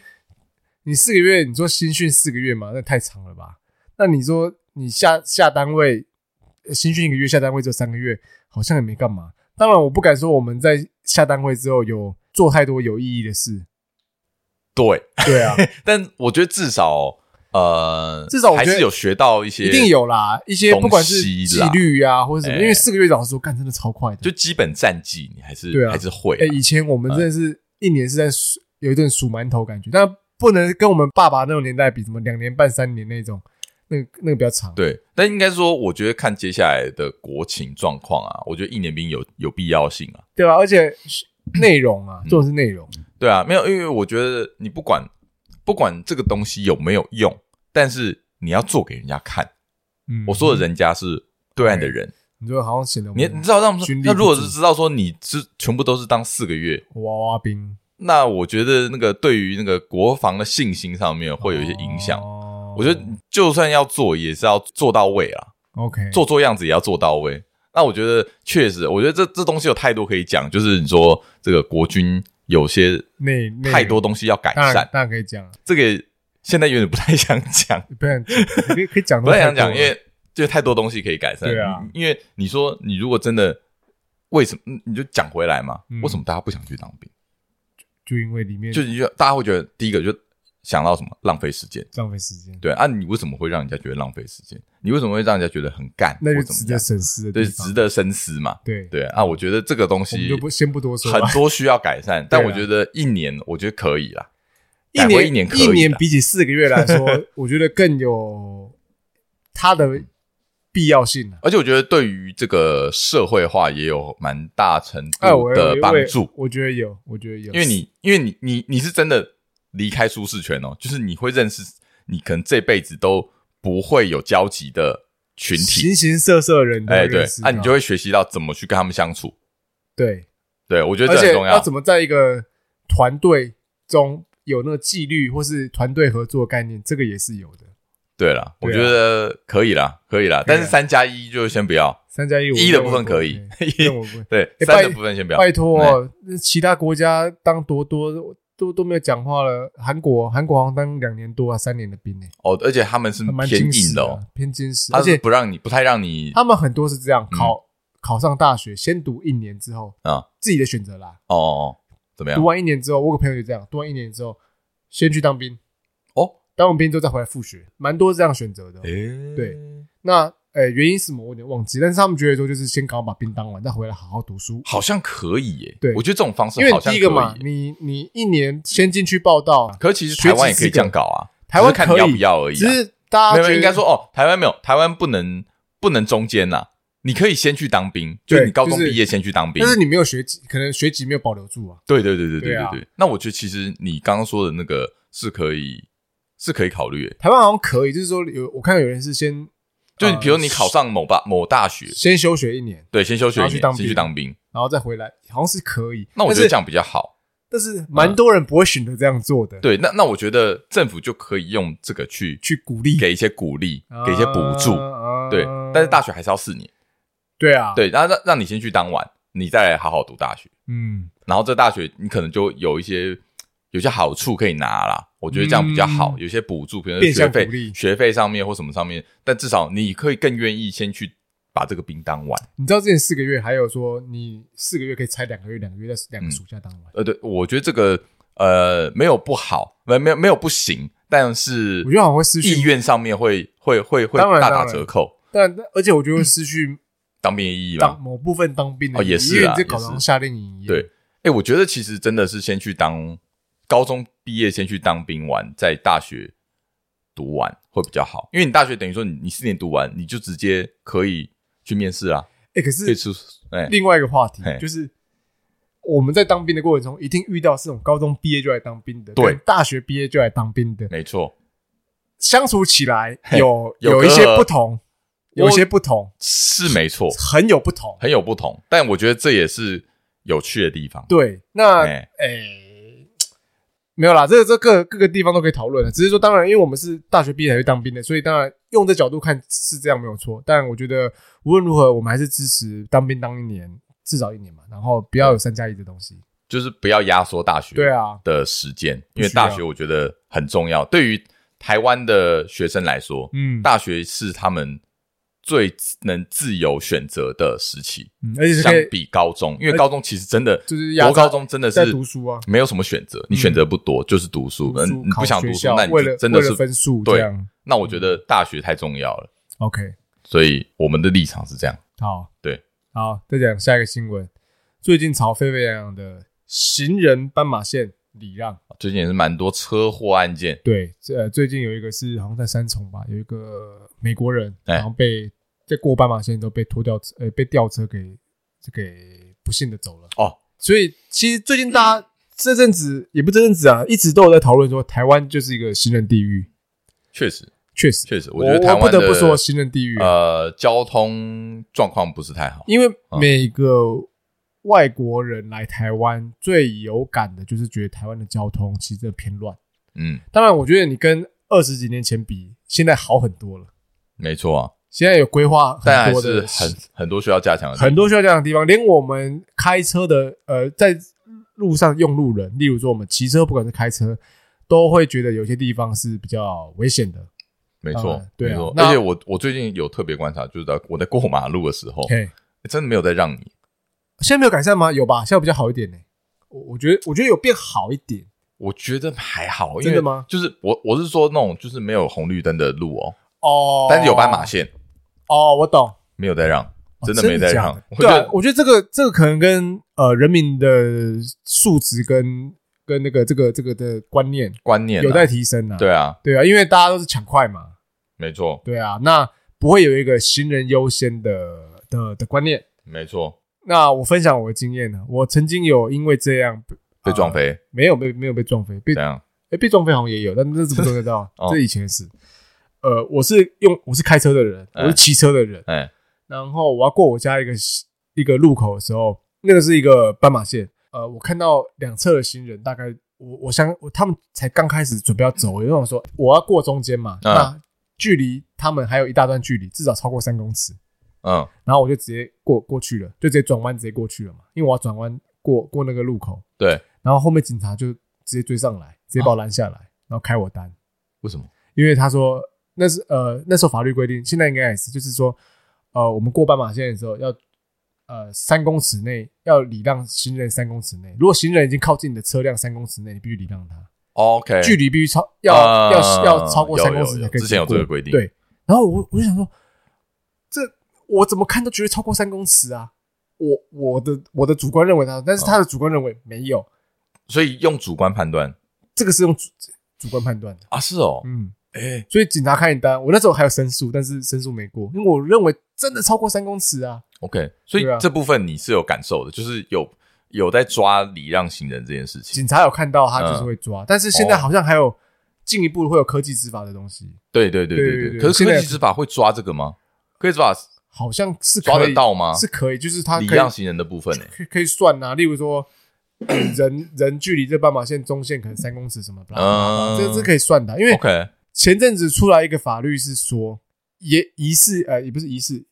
你四个月，你说新训四个月嘛，那太长了吧？那你说你下下单位新训一个月，下单位只有三个月，好像也没干嘛。当然，我不敢说我们在下单位之后有做太多有意义的事。对，对啊，但我觉得至少呃，至少还是有学到一些，一定有啦，一些不管是纪律啊，或者什么，因为四个月老师说干真的超快的，就基本战绩你还是对啊，还是会。哎，以前我们真的是一年是在数有一顿数馒头感觉，但不能跟我们爸爸那种年代比，什么两年半三年那种，那个那个比较长。对，但应该说，我觉得看接下来的国情状况啊，我觉得一年兵有有必要性啊，对吧？而且内容啊，重点是内容。对啊，没有，因为我觉得你不管不管这个东西有没有用，但是你要做给人家看。嗯，我说的人家是对岸的人，你就好像显得你你知道让那如果是知道说你是全部都是当四个月娃娃兵，那我觉得那个对于那个国防的信心上面会有一些影响。我觉得就算要做，也是要做到位啊。OK，做做样子也要做到位。那我觉得确实，我觉得这这东西有太多可以讲，就是你说这个国军。有些那太多东西要改善，当然可以讲。这个现在有点不太想讲，不然可以可以讲，不太想讲，因为就太多东西可以改善。对啊，因为你说你如果真的为什么，你就讲回来嘛？为什么大家不想去当兵？就因为里面就你就大家会觉得第一个就。想到什么？浪费时间，浪费时间。对啊，你为什么会让人家觉得浪费时间？你为什么会让人家觉得很干？那就值得深思的，对，值得深思嘛。对对啊，我觉得这个东西就不先不多说，很多需要改善。但我觉得一年，我觉得可以啦。一年一年一年比起四个月来说，我觉得更有它的必要性。而且我觉得对于这个社会化也有蛮大程度的帮助。我觉得有，我觉得有，因为你因为你你你是真的。离开舒适圈哦，就是你会认识你可能这辈子都不会有交集的群体，形形色色的人。哎，对，那你就会学习到怎么去跟他们相处。对，对，我觉得这很重要。要怎么在一个团队中有那个纪律，或是团队合作的概念，这个也是有的。对了，我觉得可以啦，可以啦。但是三加一就先不要，三加一一的部分可以，一 对，三的部分先不要。拜托，其他国家当多多。都都没有讲话了。韩国，韩国好像当两年多啊，三年的兵呢。哦，而且他们是偏硬的哦，偏精实，而且不让你，不太让你。他们很多是这样，考考上大学，先读一年之后啊，自己的选择啦。哦哦，怎么样？读完一年之后，我有个朋友就这样，读完一年之后，先去当兵。哦，当完兵之后再回来复学，蛮多这样选择的。诶，对，那。哎，原因是什么？我有点忘记。但是他们觉得说，就是先赶快把兵当完，再回来好好读书，好像可以耶。对，我觉得这种方式，因为第一个嘛，你你一年先进去报道，可是其实台湾也可以这样搞啊。台湾看你要不要而已。只是大家应该说哦，台湾没有，台湾不能不能中间呐。你可以先去当兵，就你高中毕业先去当兵，但是你没有学籍，可能学籍没有保留住啊。对对对对对对对。那我觉得其实你刚刚说的那个是可以是可以考虑。台湾好像可以，就是说有我看到有人是先。就比如你考上某大某大学，先休学一年，对，先休学一年，去当先去当兵，然后再回来，好像是可以。那我觉得这样比较好，但是蛮多人不会选择这样做的。对，那那我觉得政府就可以用这个去去鼓励，给一些鼓励，给一些补助。对，但是大学还是要四年。对啊，对，然后让让你先去当完，你再来好好读大学。嗯，然后这大学你可能就有一些有些好处可以拿啦。我觉得这样比较好，有些补助，比如说学费、学费上面或什么上面，但至少你可以更愿意先去把这个兵当完。你知道之前四个月还有说你四个月可以拆两个月，两个月在两个暑假当完。呃，对，我觉得这个呃没有不好，没没有没有不行，但是我觉得好像会失去意愿上面会会会会大打折扣。但而且我觉得会失去 当兵的意义吧，某部分当兵的哦也是啊，这搞成夏令营一样对。哎，我觉得其实真的是先去当高中毕业，先去当兵完，在大学读完会比较好，因为你大学等于说你你四年读完，你就直接可以去面试啊。哎，可是另外一个话题就是我们在当兵的过程中，一定遇到这种高中毕业就来当兵的，对，大学毕业就来当兵的，没错，相处起来有有一些不同，有一些不同。是没错，很有不同，很有不同，但我觉得这也是。有趣的地方，对，那诶、欸欸，没有啦，这个这各各个地方都可以讨论的，只是说，当然，因为我们是大学毕业才去当兵的，所以当然用这角度看是这样没有错。但我觉得无论如何，我们还是支持当兵当一年，至少一年嘛，然后不要有三加一的东西，就是不要压缩大学对啊的时间，啊、因为大学我觉得很重要，对于台湾的学生来说，嗯，大学是他们。最能自由选择的时期，嗯，而且是相比高中，因为高中其实真的就是国高中真的是读书啊，没有什么选择，你选择不多，就是读书。嗯，你不想读书，那你真的是分数对。那我觉得大学太重要了。OK，所以我们的立场是这样。好，对，好，再讲下一个新闻。最近吵沸沸扬扬的行人斑马线礼让，最近也是蛮多车祸案件。对，这最近有一个是好像在三重吧，有一个美国人，然后被。在过斑马线都被拖掉车，呃，被吊车给这给不幸的走了哦。所以其实最近大家这阵子也不这阵子啊，一直都有在讨论说台湾就是一个行人地狱。确实，确实，确实，我觉得台湾不得不说行人地狱。呃，交通状况不是太好，因为每个外国人来台湾最有感的就是觉得台湾的交通其实偏乱。嗯，当然，我觉得你跟二十几年前比，现在好很多了。没错啊。现在有规划很多的，很很多需要加强的，很多需要加强的地方。连我们开车的，呃，在路上用路人，例如说我们骑车，不管是开车，都会觉得有些地方是比较危险的。没错，对啊。而且我我最近有特别观察，就是在我在过马路的时候，真的没有在让你。现在没有改善吗？有吧？现在比较好一点呢。我我觉得我觉得有变好一点。我觉得还好，真的吗？就是我我是说那种就是没有红绿灯的路哦，哦，但是有斑马线。哦，我懂，没有在让，真的没在让。对啊，我觉得这个这个可能跟呃人民的素质跟跟那个这个这个的观念观念有待提升啊。对啊，对啊，因为大家都是抢快嘛。没错。对啊，那不会有一个行人优先的的的观念。没错。那我分享我的经验呢，我曾经有因为这样被撞飞，没有被没有被撞飞，被这样哎被撞飞好像也有，但那是不重要，这以前的事。呃，我是用我是开车的人，我是骑车的人，哎，然后我要过我家一个一个路口的时候，那个是一个斑马线，呃，我看到两侧的行人，大概我我想他们才刚开始准备要走，我就想说我要过中间嘛，那距离他们还有一大段距离，至少超过三公尺，嗯，然后我就直接过过去了，就直接转弯直接过去了嘛，因为我要转弯过过那个路口，对，然后后面警察就直接追上来，直接把我拦下来，然后开我单，为什么？因为他说。那是呃，那时候法律规定，现在应该也是，就是说，呃，我们过斑马线的时候要，呃，三公尺内要礼让行人三公尺内，如果行人已经靠近你的车辆三公尺内，你必须礼让他。OK，距离必须超要要要超过三公尺才可以。之前有这个规定。对，然后我我就想说，这我怎么看都觉得超过三公尺啊！我我的我的主观认为他，但是他的主观认为没有，所以用主观判断，这个是用主主观判断的啊？是哦，嗯。哎，欸、所以警察开你单，我那时候还有申诉，但是申诉没过，因为我认为真的超过三公尺啊。OK，所以这部分你是有感受的，就是有有在抓礼让行人这件事情。警察有看到他就是会抓，嗯、但是现在好像还有进一步会有科技执法的东西。对对对对对，可是科技执法会抓这个吗？科技执法好像是抓得到吗？是可以，就是他礼让行人的部分呢、欸，可以算啊。例如说，人人距离这斑马线中线可能三公尺什么，嗯，这是可以算的，因为 OK。前阵子出来一个法律是说，也疑似呃，也不是疑似，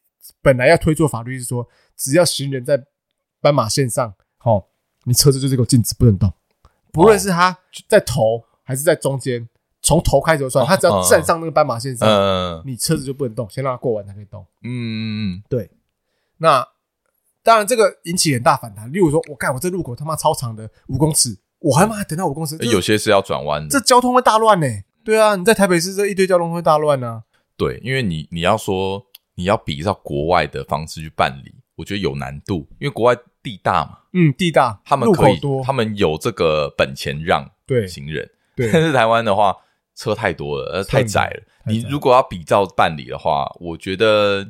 本来要推出法律是说，只要行人在斑马线上，齁，你车子就这个禁止不能动，不论是他在头还是在中间，从头开始算，他只要站上那个斑马线上，嗯，你车子就不能动，先让它过完才可以动。嗯嗯嗯，对。那当然，这个引起很大反弹。例如说，我看我这路口他妈超长的五公尺，我还妈等到五公尺，有些是要转弯的，这交通会大乱呢。对啊，你在台北市这一堆交通会大乱呢。对，因为你你要说你要比照国外的方式去办理，我觉得有难度，因为国外地大嘛，嗯，地大，他们可以，他们有这个本钱让对行人。对，但是台湾的话，车太多了，呃，太窄了。你如果要比照办理的话，我觉得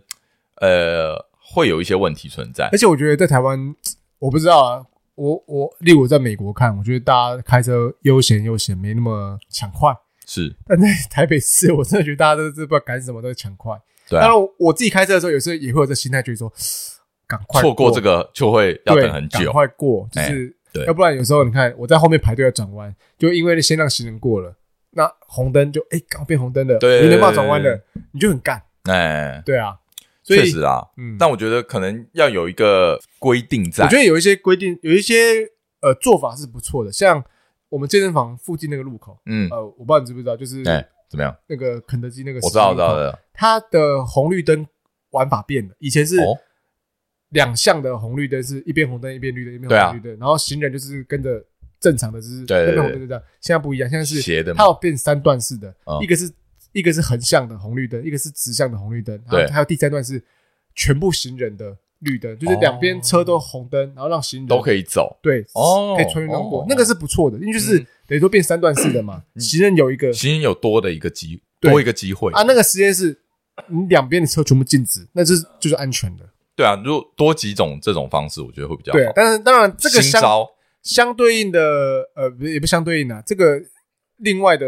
呃会有一些问题存在。而且我觉得在台湾，我不知道啊，我我例如在美国看，我觉得大家开车悠闲悠闲，没那么抢快。是，但在 台北市，我真的觉得大家都是不知道赶什么，都是抢快。对，当然我自己开车的时候，有时候也会有这心态，就是说赶快错过这个就会要等很久，赶快过，就是。对，要不然有时候你看我在后面排队要转弯，就因为先让行人过了，那红灯就哎刚变红灯了，对，你没办法转弯了，你就很干。哎，对啊，确实啊，嗯，但我觉得可能要有一个规定在。我觉得有一些规定，有一些呃做法是不错的，像我们健身房附近那个路口，嗯，呃，我不知道你知不知道，就是哎怎么样？那个肯德基那个，我知道，我知道的。它的红绿灯玩法变了，以前是。两项的红绿灯是一边红灯一边绿灯，一边红绿灯，然后行人就是跟着正常的，就是那边红灯就这样。现在不一样，现在是斜的，它要变三段式的，一个是一个是横向的红绿灯，一个是直向的红绿灯，然后还有第三段是全部行人的绿灯，就是两边车都红灯，然后让行人都可以走，对，哦，可以穿越过，那个是不错的，因为就是等于说变三段式的嘛，行人有一个行人有多的一个机多一个机会啊，那个时间是你两边的车全部禁止，那是就是安全的。对啊，如果多几种这种方式，我觉得会比较好。对，但是当然这个相相对应的呃，不也不相对应啊。这个另外的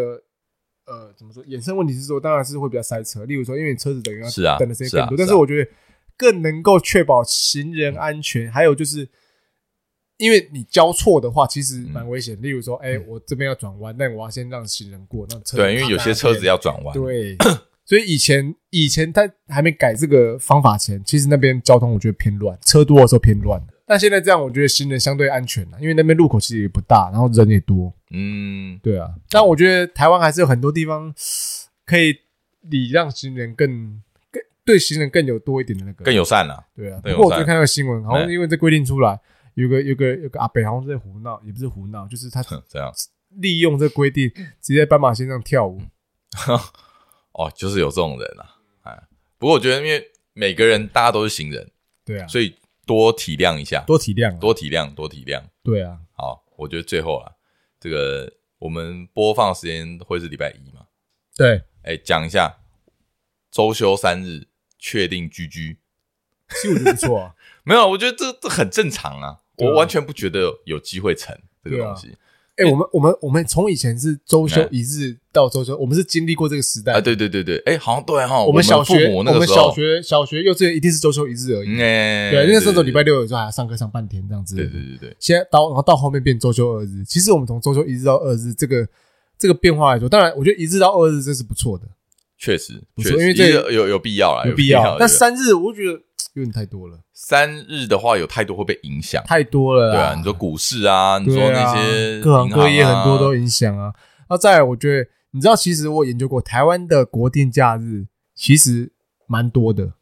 呃，怎么说？衍生问题是说，当然是会比较塞车。例如说，因为车子等于要等的时间更多，但是我觉得更能够确保行人安全。还有就是，因为你交错的话，其实蛮危险。例如说，哎，我这边要转弯，但我要先让行人过，那车对，因为有些车子要转弯。对。所以以前以前他还没改这个方法前，其实那边交通我觉得偏乱，车多的时候偏乱。但现在这样，我觉得行人相对安全了，因为那边路口其实也不大，然后人也多。嗯，对啊。但我觉得台湾还是有很多地方可以礼让行人更更对行人更有多一点的那个。更友善了。对啊。不过我最近看那个新闻，好像因为这规定出来，有个有个有个阿北好像在胡闹，也不是胡闹，就是他这样？利用这规定，直接在斑马线上跳舞。哦，就是有这种人啊，哎，不过我觉得，因为每个人大家都是行人，对啊，所以多体谅一下，多体谅，多体谅，多体谅，对啊。好，我觉得最后啊，这个我们播放时间会是礼拜一嘛？对，哎，讲一下周休三日确定居居。其实我觉得不错啊。没有，我觉得这这很正常啊，我完全不觉得有机会成这个东西。哎、欸，我们我们我们从以前是周休一日到周休，我们是经历过这个时代。啊！对对对对，哎、欸，好像对哈，我们小学我们小学小学幼稚园一定是周休一日而已，欸、对，因为那时候礼拜六有时候还要上课上半天这样子，对对对对。现在到然后到后面变周休二日，其实我们从周休一日到二日这个这个变化来说，当然我觉得一日到二日这是不错的，确实不错，因为这个有有必要啦，有必要。但三日我觉得。有点太多了，三日的话有太多会被影响，太多了。对啊，你说股市啊，你说那些各行各业很多都影响啊。那再来，我觉得你知道，其实我研究过台湾的国定假日其实蛮多的。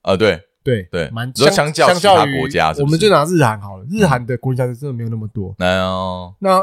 啊，对对对，蛮相较其他国家，我们就拿日韩好了，日韩的国定假日真的没有那么多。没有。那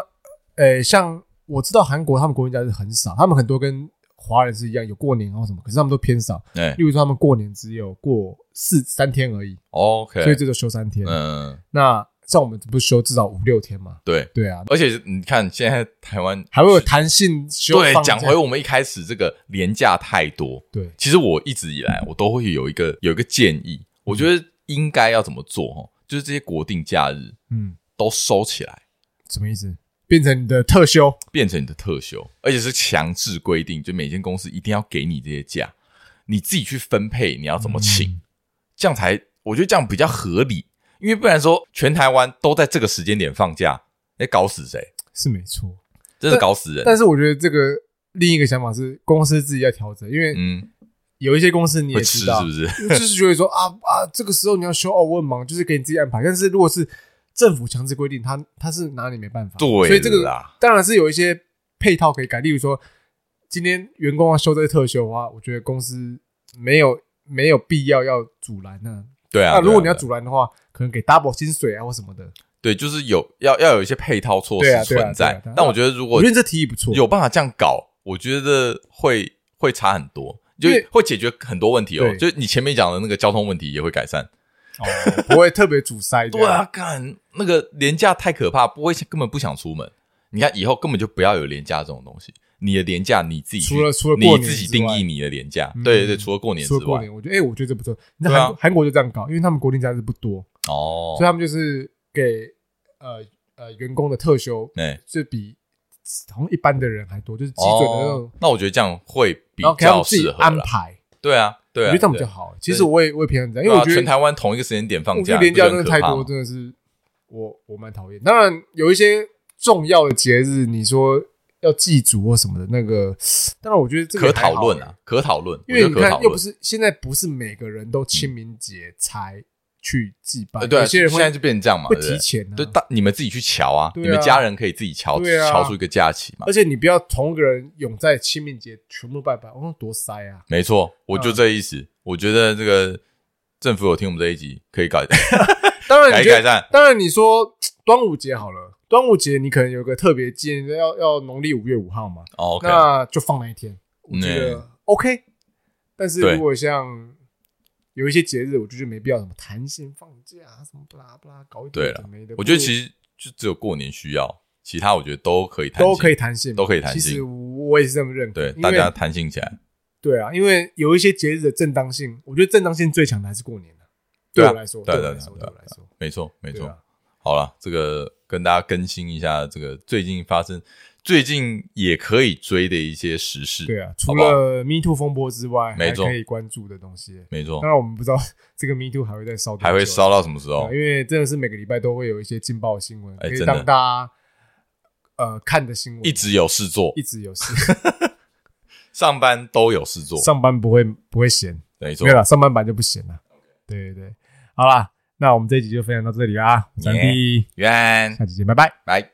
呃，像我知道韩国他们国定假日很少，他们很多跟。华人是一样有过年或什么，可是他们都偏少。哎，例如说他们过年只有过四三天而已。OK，所以这就休三天。嗯，那像我们不是休至少五六天嘛？对对啊，而且你看现在台湾还会有弹性休。对，讲回我们一开始这个年假太多。对，其实我一直以来我都会有一个有一个建议，我觉得应该要怎么做哦，就是这些国定假日，嗯，都收起来。什么意思？变成你的特休，变成你的特休，而且是强制规定，就每间公司一定要给你这些假，你自己去分配你要怎么请，嗯、这样才我觉得这样比较合理，因为不然说全台湾都在这个时间点放假，哎，搞死谁？是没错，真是搞死人。但是我觉得这个另一个想法是公司自己要调整，因为嗯，有一些公司你也知道，是不是？就是觉得说啊啊，这个时候你要休哦，我很忙，就是给你自己安排。但是如果是政府强制规定，他他是拿你没办法，对，所以这个当然是有一些配套可以改，例如说今天员工要休这个特休的话，我觉得公司没有没有必要要阻拦呢。对啊，那如果你要阻拦的话，可能给 double 薪水啊或什么的。对，就是有要要有一些配套措施存在。但我觉得如果我觉得这提议不错，有办法这样搞，我觉得会会差很多，就会解决很多问题哦。就你前面讲的那个交通问题也会改善。哦，不会特别阻塞。对啊，干那个连假太可怕，不会根本不想出门。你看以后根本就不要有连假这种东西。你的连假你自己除了除了你自己定义你的连假，对对，除了过年之外，过年我觉得哎，我觉得这不错。那韩韩国就这样搞，因为他们国定假日不多哦，所以他们就是给呃呃员工的特休，哎，是比同一般的人还多，就是基准的那种。那我觉得这样会比较适合安排。对啊，对啊，我觉得这样比较好。其实我也我也偏向这样，因为我觉得全台湾同一个时间点放假，连假真的太多，真的是我我蛮讨厌。当然有一些重要的节日，你说。要祭祖或什么的那个，当然我觉得这个可讨论啊，可讨论。因为你看，又不是现在不是每个人都清明节才去祭拜，对，有些人现在就变成这样嘛，会提前。对，大你们自己去瞧啊，你们家人可以自己乔，乔出一个假期嘛。而且你不要同一个人涌在清明节全部拜拜，哦，多塞啊！没错，我就这意思。我觉得这个政府有听我们这一集，可以改。当然，改改善。当然，你说端午节好了。端午节你可能有个特别纪念，要要农历五月五号嘛，oh, okay. 那就放那一天，我觉得 OK。但是如果像有一些节日，我就觉得没必要什么弹性放假什么不啦不啦搞一堆的没的。我觉得其实就只有过年需要，其他我觉得都可以弹性，都可以弹性，都可以弹性。其实我也是这么认可，对，大家弹性起来。对啊，因为有一些节日的正当性，我觉得正当性最强的还是过年的。对我来说，对对对，对我来说，没错，没错。好了，这个。跟大家更新一下这个最近发生、最近也可以追的一些时事。对啊，除了 Me Too 风波之外，没错，还可以关注的东西。没错，当然我们不知道这个 Me Too 还会再烧，还会烧到什么时候？因为真的是每个礼拜都会有一些劲爆新闻，可以让大家呃看的新闻。一直有事做，一直有事，上班都有事做，上班不会不会闲。没错，没有了，上班版就不闲了。对对对，好啦。那我们这一集就分享到这里啦，三弟，愿，下期见，拜拜，拜。